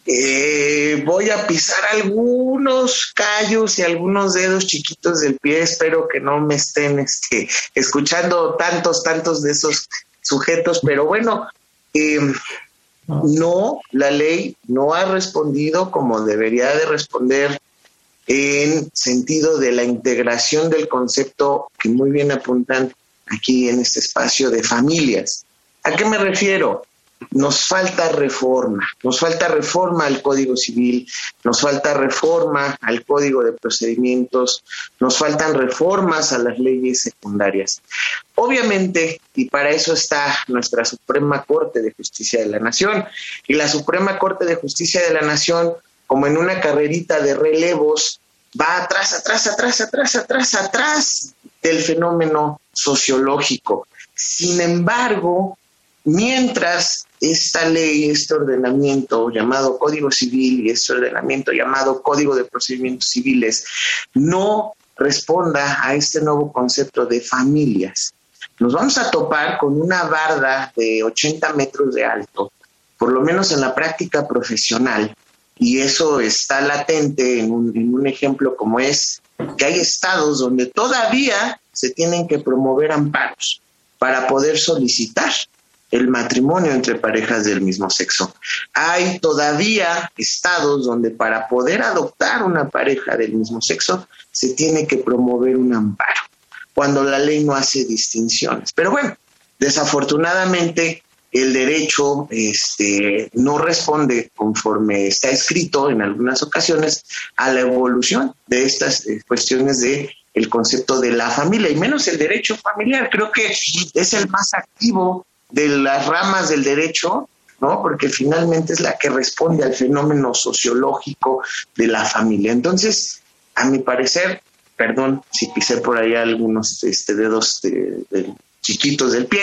Eh, voy a pisar algunos callos y algunos dedos chiquitos del pie. Espero que no me estén este, escuchando tantos, tantos de esos sujetos, pero bueno, eh, no, la ley no ha respondido como debería de responder en sentido de la integración del concepto que muy bien apuntan aquí en este espacio de familias. ¿A qué me refiero? Nos falta reforma, nos falta reforma al Código Civil, nos falta reforma al Código de Procedimientos, nos faltan reformas a las leyes secundarias. Obviamente, y para eso está nuestra Suprema Corte de Justicia de la Nación, y la Suprema Corte de Justicia de la Nación como en una carrerita de relevos, va atrás, atrás, atrás, atrás, atrás, atrás del fenómeno sociológico. Sin embargo, mientras esta ley, este ordenamiento llamado Código Civil y este ordenamiento llamado Código de Procedimientos Civiles no responda a este nuevo concepto de familias, nos vamos a topar con una barda de 80 metros de alto, por lo menos en la práctica profesional, y eso está latente en un, ejemplo como es que hay estados donde todavía se tienen que promover amparos para poder solicitar el matrimonio entre parejas del mismo sexo. Hay todavía estados donde para poder adoptar una pareja del mismo sexo se tiene que promover un amparo, cuando la ley no hace distinciones. Pero bueno, desafortunadamente el derecho este, no responde conforme está escrito en algunas ocasiones a la evolución de estas eh, cuestiones de el concepto de la familia y menos el derecho familiar. Creo que es el más activo de las ramas del derecho, ¿no? Porque finalmente es la que responde al fenómeno sociológico de la familia. Entonces, a mi parecer, perdón si pisé por ahí algunos este, dedos de, chiquitos del pie,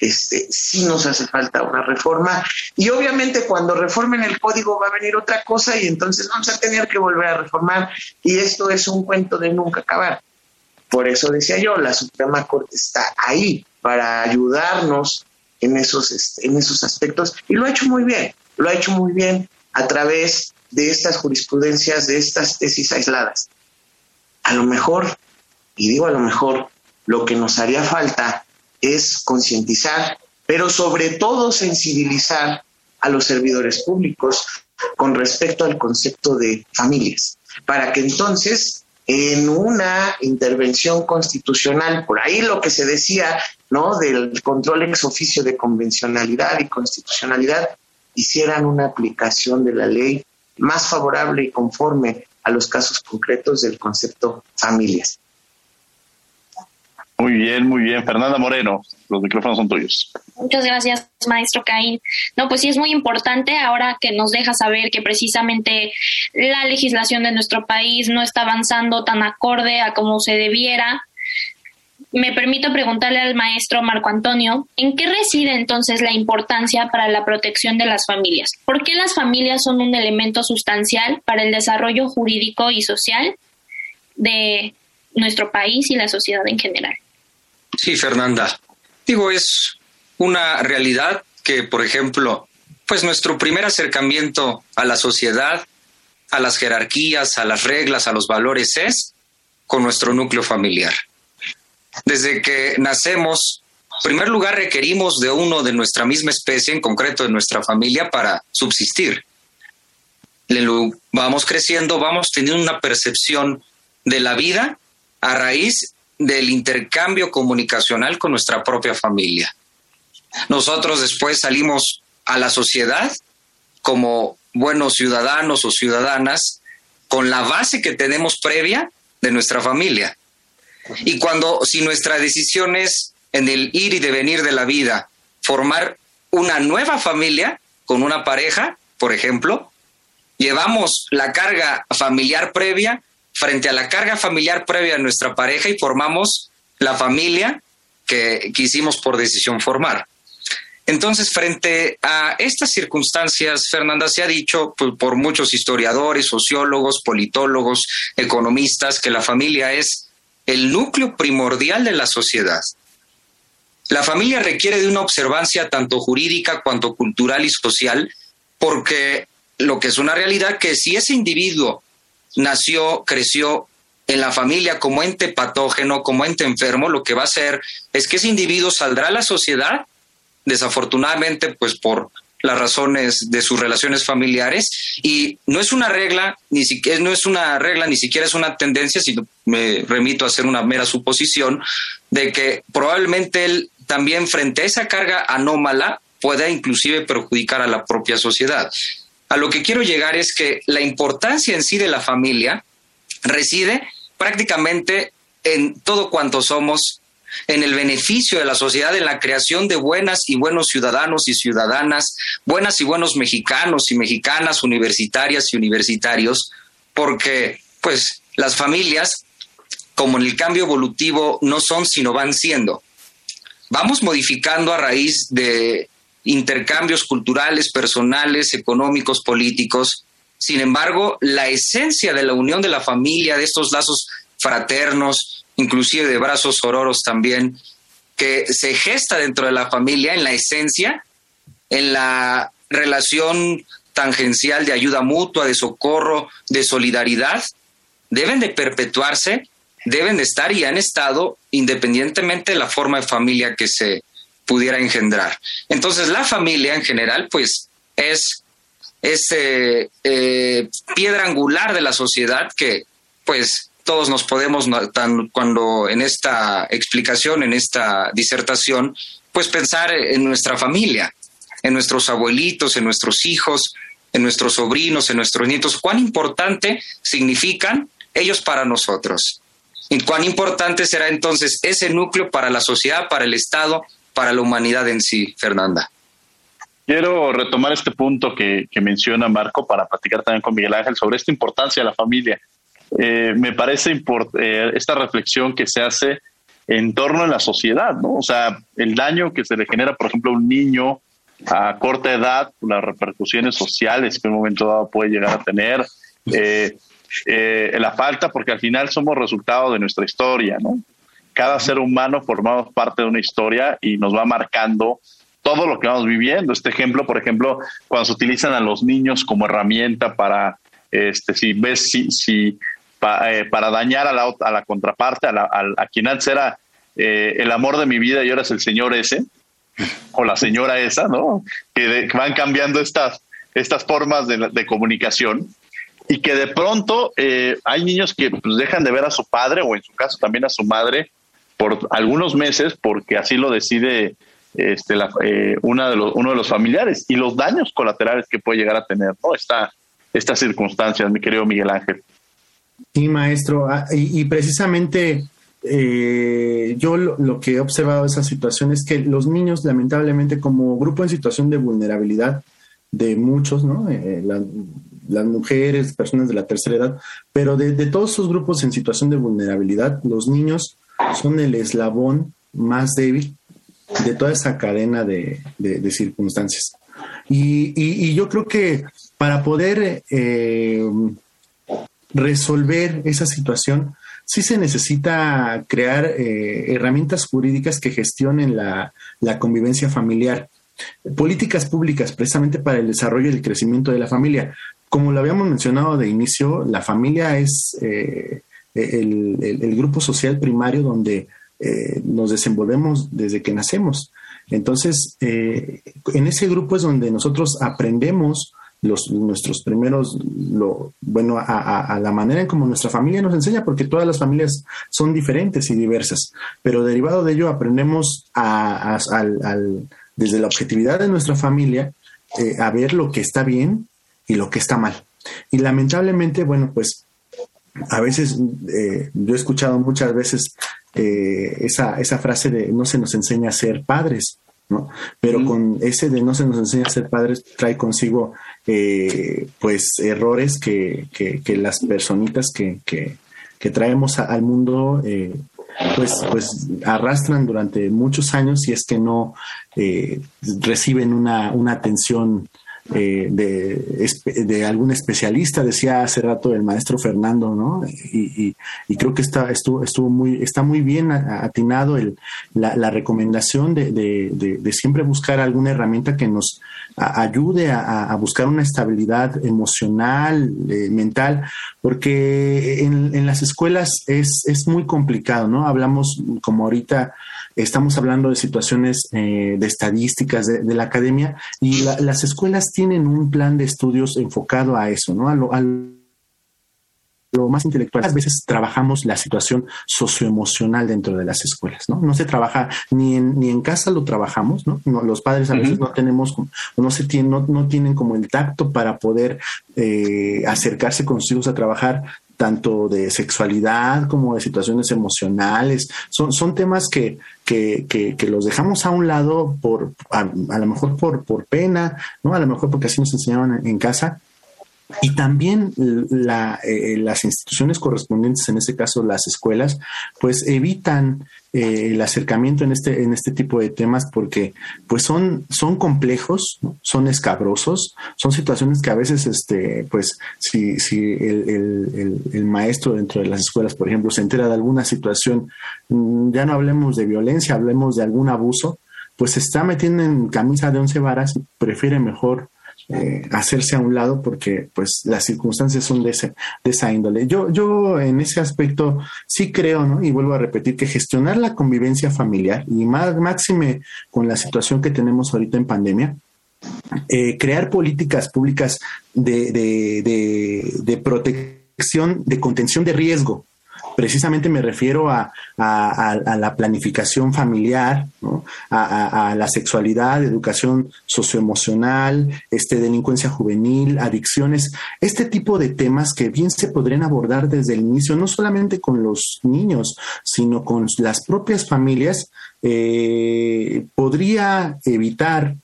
este, sí nos hace falta una reforma. Y obviamente cuando reformen el código va a venir otra cosa y entonces vamos a tener que volver a reformar. Y esto es un cuento de nunca acabar. Por eso decía yo, la Suprema Corte está ahí para ayudarnos en esos, este, en esos aspectos y lo ha hecho muy bien, lo ha hecho muy bien a través de estas jurisprudencias, de estas tesis aisladas. A lo mejor, y digo a lo mejor, lo que nos haría falta es concientizar pero sobre todo sensibilizar a los servidores públicos con respecto al concepto de familias, para que entonces en una intervención constitucional, por ahí lo que se decía, ¿no? Del control ex oficio de convencionalidad y constitucionalidad, hicieran una aplicación de la ley más favorable y conforme a los casos concretos del concepto familias. Muy bien, muy bien. Fernanda Moreno, los micrófonos son tuyos. Muchas gracias, maestro Caín. No, pues sí es muy importante ahora que nos deja saber que precisamente la legislación de nuestro país no está avanzando tan acorde a como se debiera. Me permito preguntarle al maestro Marco Antonio, ¿en qué reside entonces la importancia para la protección de las familias? ¿Por qué las familias son un elemento sustancial para el desarrollo jurídico y social de nuestro país y la sociedad en general? Sí, Fernanda. Digo, es una realidad que, por ejemplo, pues nuestro primer acercamiento a la sociedad, a las jerarquías, a las reglas, a los valores es con nuestro núcleo familiar. Desde que nacemos, en primer lugar requerimos de uno de nuestra misma especie, en concreto de nuestra familia, para subsistir. Vamos creciendo, vamos teniendo una percepción de la vida a raíz del intercambio comunicacional con nuestra propia familia. Nosotros después salimos a la sociedad como buenos ciudadanos o ciudadanas con la base que tenemos previa de nuestra familia. Y cuando, si nuestra decisión es en el ir y devenir de la vida, formar una nueva familia con una pareja, por ejemplo, llevamos la carga familiar previa frente a la carga familiar previa a nuestra pareja y formamos la familia que quisimos por decisión formar. Entonces, frente a estas circunstancias, Fernanda, se ha dicho pues, por muchos historiadores, sociólogos, politólogos, economistas, que la familia es el núcleo primordial de la sociedad. La familia requiere de una observancia tanto jurídica cuanto cultural y social, porque lo que es una realidad que si ese individuo nació, creció en la familia como ente patógeno, como ente enfermo, lo que va a hacer es que ese individuo saldrá a la sociedad, desafortunadamente, pues por las razones de sus relaciones familiares y no es una regla ni siquiera no es una regla ni siquiera es una tendencia sino me remito a hacer una mera suposición de que probablemente él también frente a esa carga anómala pueda inclusive perjudicar a la propia sociedad a lo que quiero llegar es que la importancia en sí de la familia reside prácticamente en todo cuanto somos, en el beneficio de la sociedad, en la creación de buenas y buenos ciudadanos y ciudadanas, buenas y buenos mexicanos y mexicanas, universitarias y universitarios, porque pues las familias, como en el cambio evolutivo, no son sino van siendo. Vamos modificando a raíz de intercambios culturales, personales, económicos, políticos. Sin embargo, la esencia de la unión de la familia, de estos lazos fraternos, inclusive de brazos ororos también, que se gesta dentro de la familia en la esencia, en la relación tangencial de ayuda mutua, de socorro, de solidaridad, deben de perpetuarse, deben de estar y han estado independientemente de la forma de familia que se, pudiera engendrar. Entonces, la familia en general, pues, es, ese eh, piedra angular de la sociedad que, pues, todos nos podemos, cuando en esta explicación, en esta disertación, pues pensar en nuestra familia, en nuestros abuelitos, en nuestros hijos, en nuestros sobrinos, en nuestros nietos, cuán importante significan ellos para nosotros. Y cuán importante será entonces ese núcleo para la sociedad, para el Estado, para la humanidad en sí, Fernanda. Quiero retomar este punto que, menciona Marco para platicar también con Miguel Ángel sobre esta importancia de la familia. Eh, me parece eh, esta reflexión que se hace en torno a la sociedad, ¿no? O sea, el daño que se le genera, por ejemplo, a un niño a corta edad, las repercusiones sociales que en un momento dado puede llegar a tener, eh, la falta, porque al final somos resultado de nuestra historia, ¿no? Cada ser humano formamos parte de una historia y nos va marcando todo lo que vamos viviendo. Este ejemplo, por ejemplo, cuando se utilizan a los niños como herramienta para, este, si ves, si, si eh, para dañar a la, a la contraparte, a, la, a, quien antes era eh, el amor de mi vida y ahora es el señor ese, o la señora esa, ¿no? Que, van cambiando estas, estas formas de, comunicación y que de pronto eh, hay niños que pues, dejan de ver a su padre o en su caso también a su madre por algunos meses porque así lo decide este, la, eh, una de los, uno de los familiares y los daños colaterales que puede llegar a tener ¿no? Esta, estas circunstancias, mi querido Miguel Ángel. Sí, maestro, ah, y, precisamente eh, yo lo, que he observado de esa situación es que los niños, lamentablemente, como grupo en situación de vulnerabilidad de muchos, ¿no? Eh, las mujeres, personas de la tercera edad, pero de todos esos grupos en situación de vulnerabilidad, los niños son el eslabón más débil de toda esa cadena de, circunstancias. Y, yo creo que para poder eh, resolver esa situación, sí se necesita crear eh, herramientas jurídicas que gestionen la, convivencia familiar, políticas públicas precisamente para el desarrollo y el crecimiento de la familia. Como lo habíamos mencionado de inicio, la familia es eh, el, grupo social primario donde eh, nos desenvolvemos desde que nacemos. Entonces, eh, en ese grupo es donde nosotros aprendemos los, nuestros primeros, lo, bueno, a, la manera en como nuestra familia nos enseña, porque todas las familias son diferentes y diversas, pero derivado de ello aprendemos a, desde la objetividad de nuestra familia eh, a ver lo que está bien y lo que está mal. Y lamentablemente, bueno, pues a veces yo he escuchado muchas veces eh, esa, esa frase de no se nos enseña a ser padres, ¿no? Pero con ese de no se nos enseña a ser padres trae consigo eh, pues errores que, que, las personitas que, que, traemos al mundo eh, pues, pues arrastran durante muchos años y es que no reciben una, una atención eh, de, de, algún especialista, decía hace rato el maestro Fernando, ¿no? Y, creo que está, estuvo, estuvo muy, está muy bien atinado el, la, recomendación de, siempre buscar alguna herramienta que nos ayude a, buscar una estabilidad emocional, eh, mental, porque en, en, las escuelas es, es muy complicado, ¿no? Hablamos como ahorita Estamos hablando de situaciones eh, de estadísticas de, la academia y las escuelas tienen un plan de estudios enfocado a eso, ¿no? A lo, lo más intelectual. A veces trabajamos la situación socioemocional dentro de las escuelas, ¿no? No se trabaja ni en, ni en casa lo trabajamos, ¿no? los padres a veces no tenemos, no se tienen, no, no, tienen como el tacto para poder eh, acercarse con sus hijos a trabajar tanto de sexualidad como de situaciones emocionales. Son, son temas que, que, que, los dejamos a un lado por, a, lo mejor por, por pena, ¿no? A lo mejor porque así nos enseñaban en casa, y también eh, las instituciones correspondientes, en este caso las escuelas, pues evitan eh, el acercamiento en este, en este tipo de temas porque pues son, son complejos, son escabrosos, son situaciones que a veces, este, pues si, si el, el, el, maestro dentro de las escuelas, por ejemplo, se entera de alguna situación, mm, ya no hablemos de violencia, hablemos de algún abuso, pues se está metiendo en camisa de once varas, prefiere mejor eh, hacerse a un lado porque pues las circunstancias son de, de esa índole. Yo, yo en ese aspecto sí creo, ¿no? Y vuelvo a repetir que gestionar la convivencia familiar y más máxime con la situación que tenemos ahorita en pandemia, eh, crear políticas públicas de, de, de, de protección, de contención de riesgo precisamente me refiero a, la planificación familiar, a, la sexualidad, educación socioemocional, este, delincuencia juvenil, adicciones, este tipo de temas que bien se podrían abordar desde el inicio, no solamente con los niños, sino con las propias familias, eh, podría evitar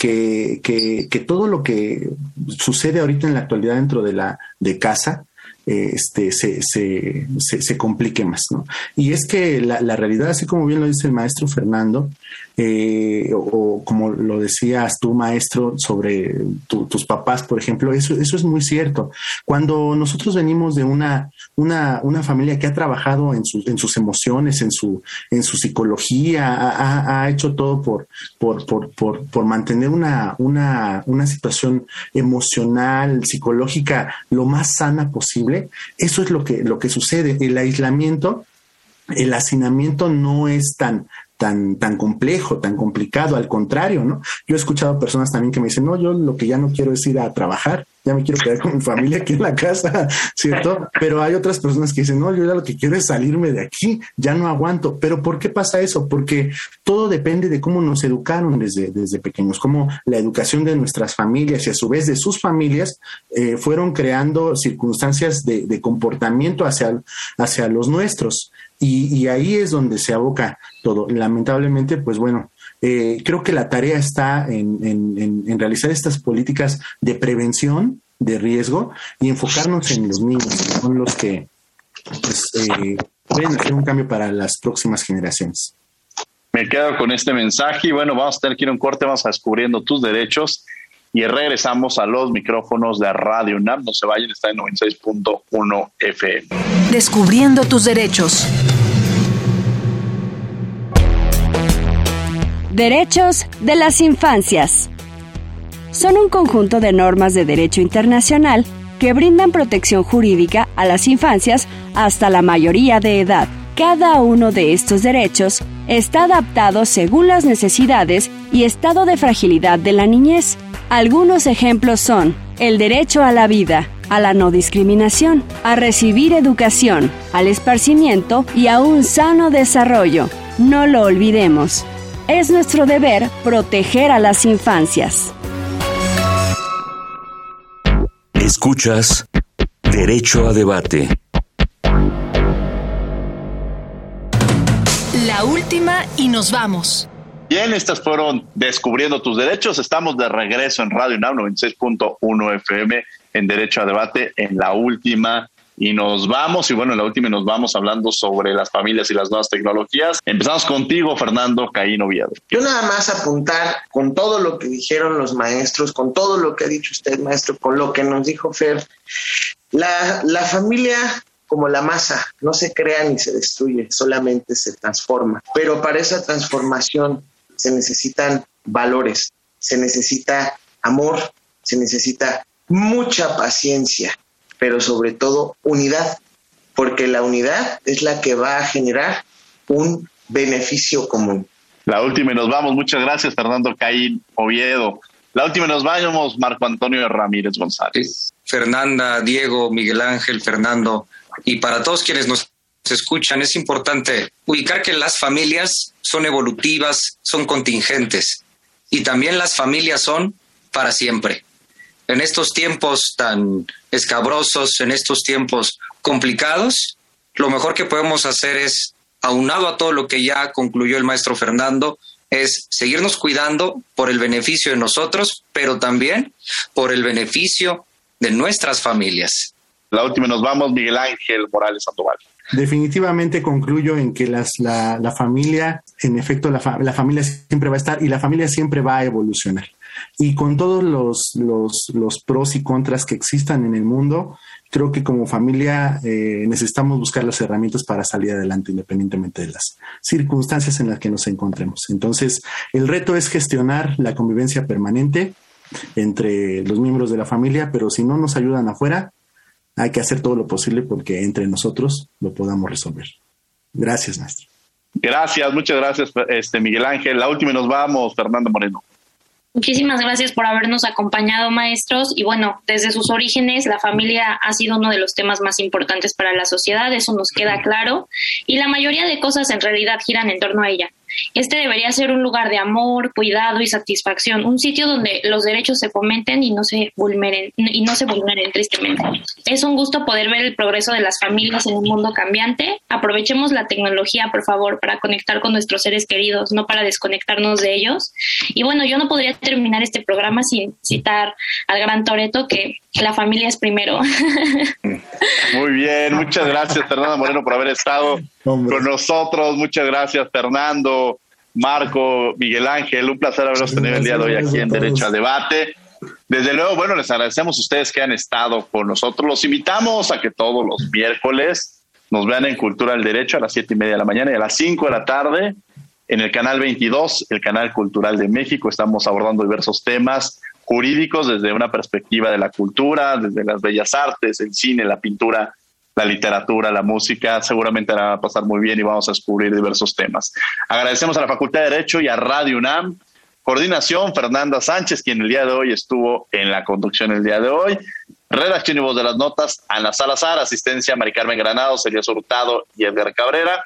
que, que, todo lo que sucede ahorita en la actualidad dentro de la de casa este, se, se, se, complique más. ¿no? Y es que la, la, realidad, así como bien lo dice el maestro Fernando, eh, o, como lo decías tú, maestro, sobre tus papás, por ejemplo, eso, eso es muy cierto. Cuando nosotros venimos de una, una, una familia que ha trabajado en, sus en sus emociones, en su, en su psicología, ha, ha hecho todo por, por, por, por, por mantener una, una, una situación emocional, psicológica, lo más sana posible, eso es lo que, lo que sucede. El aislamiento el hacinamiento no es tan, tan, tan complejo, tan complicado, al contrario, ¿no? Yo he escuchado personas también que me dicen, no, yo lo que ya no quiero es ir a trabajar, ya me quiero quedar con mi familia aquí en la casa, ¿cierto? Pero hay otras personas que dicen, no, yo ya lo que quiero es salirme de aquí, ya no aguanto. Pero ¿por qué pasa eso? Porque todo depende de cómo nos educaron desde, desde pequeños, cómo la educación de nuestras familias y a su vez de sus familias eh, fueron creando circunstancias de, de comportamiento hacia, hacia los nuestros. Y, ahí es donde se aboca todo. Lamentablemente, pues bueno, eh, creo que la tarea está en, realizar estas políticas de prevención de riesgo y enfocarnos en los niños, que son los que pues, eh, pueden hacer un cambio para las próximas generaciones. Me quedo con este mensaje y bueno, vamos a tener que ir a un corte, vamos a descubriendo tus derechos y regresamos a los micrófonos de Radio UNAM. No se vayan, está en 96.1 FM. Descubriendo tus derechos. Derechos de las infancias. Son un conjunto de normas de derecho internacional que brindan protección jurídica a las infancias hasta la mayoría de edad. Cada uno de estos derechos está adaptado según las necesidades y estado de fragilidad de la niñez. Algunos ejemplos son el derecho a la vida, a la no discriminación, a recibir educación, al esparcimiento y a un sano desarrollo. No lo olvidemos. Es nuestro deber proteger a las infancias. Escuchas Derecho a Debate. La última y nos vamos. Bien, estas fueron Descubriendo tus Derechos. Estamos de regreso en Radio UNAM 96.1 FM en Derecho a Debate en la última y nos vamos, y bueno, en la última nos vamos hablando sobre las familias y las nuevas tecnologías. Empezamos contigo, Fernando Caín Oviedo. Yo nada más apuntar con todo lo que dijeron los maestros, con todo lo que ha dicho usted, maestro, con lo que nos dijo Fer, la, la familia como la masa, no se crea ni se destruye, solamente se transforma. Pero para esa transformación se necesitan valores, se necesita amor, se necesita mucha paciencia, pero sobre todo unidad, porque la unidad es la que va a generar un beneficio común. La última y nos vamos. Muchas gracias, Fernando Caín Oviedo. La última y nos vamos, Marco Antonio Ramírez González. Fernanda, Diego, Miguel Ángel, Fernando, y para todos quienes nos escuchan, es importante ubicar que las familias son evolutivas, son contingentes y también las familias son para siempre. En estos tiempos tan escabrosos, en estos tiempos complicados, lo mejor que podemos hacer es, aunado a todo lo que ya concluyó el maestro Fernando, es seguirnos cuidando por el beneficio de nosotros, pero también por el beneficio de nuestras familias. La última nos vamos, Miguel Ángel Morales Sandoval. Definitivamente concluyo en que las, la, la, familia, en efecto, la, la, familia siempre va a estar y la familia siempre va a evolucionar. Y con todos los, los, pros y contras que existan en el mundo, creo que como familia eh, necesitamos buscar las herramientas para salir adelante independientemente de las circunstancias en las que nos encontremos. Entonces, el reto es gestionar la convivencia permanente entre los miembros de la familia, pero si no nos ayudan afuera, hay que hacer todo lo posible porque entre nosotros lo podamos resolver. Gracias, maestro. Gracias, muchas gracias, este Miguel Ángel. La última y nos vamos, Fernando Moreno. Muchísimas gracias por habernos acompañado, maestros. Y bueno, desde sus orígenes, la familia ha sido uno de los temas más importantes para la sociedad, eso nos queda claro. Y la mayoría de cosas en realidad giran en torno a ella. Este debería ser un lugar de amor, cuidado y satisfacción, un sitio donde los derechos se fomenten y no se vulneren, y no se vulneren tristemente. Es un gusto poder ver el progreso de las familias en un mundo cambiante. Aprovechemos la tecnología, por favor, para conectar con nuestros seres queridos, no para desconectarnos de ellos. Y bueno, yo no podría terminar este programa sin citar al gran Toreto que la familia es primero. Muy bien, muchas gracias Fernando Moreno por haber estado con nosotros. Muchas gracias Fernando, Marco, Miguel Ángel. Un placer haberlos tenido el día de hoy aquí en Derecho al Debate. Desde luego, bueno, les agradecemos a ustedes que han estado con nosotros. Los invitamos a que todos los miércoles nos vean en Cultura del Derecho a las siete y media de la mañana y a las cinco de la tarde en el canal 22, el canal cultural de México. Estamos abordando diversos temas jurídicos desde una perspectiva de la cultura, desde las bellas artes, el cine, la pintura la literatura, la música, seguramente la va a pasar muy bien y vamos a descubrir diversos temas. Agradecemos a la Facultad de Derecho y a Radio UNAM. Coordinación, Fernanda Sánchez, quien el día de hoy estuvo en la conducción el día de hoy. Redacción y voz de las notas, Ana Salazar. Asistencia, Mari Carmen Granado, Sergio Hurtado y Edgar Cabrera.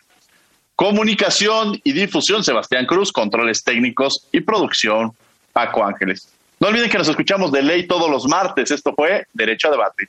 Comunicación y difusión, Sebastián Cruz. Controles técnicos y producción, Paco Ángeles. No olviden que nos escuchamos de ley todos los martes. Esto fue Derecho a Debate.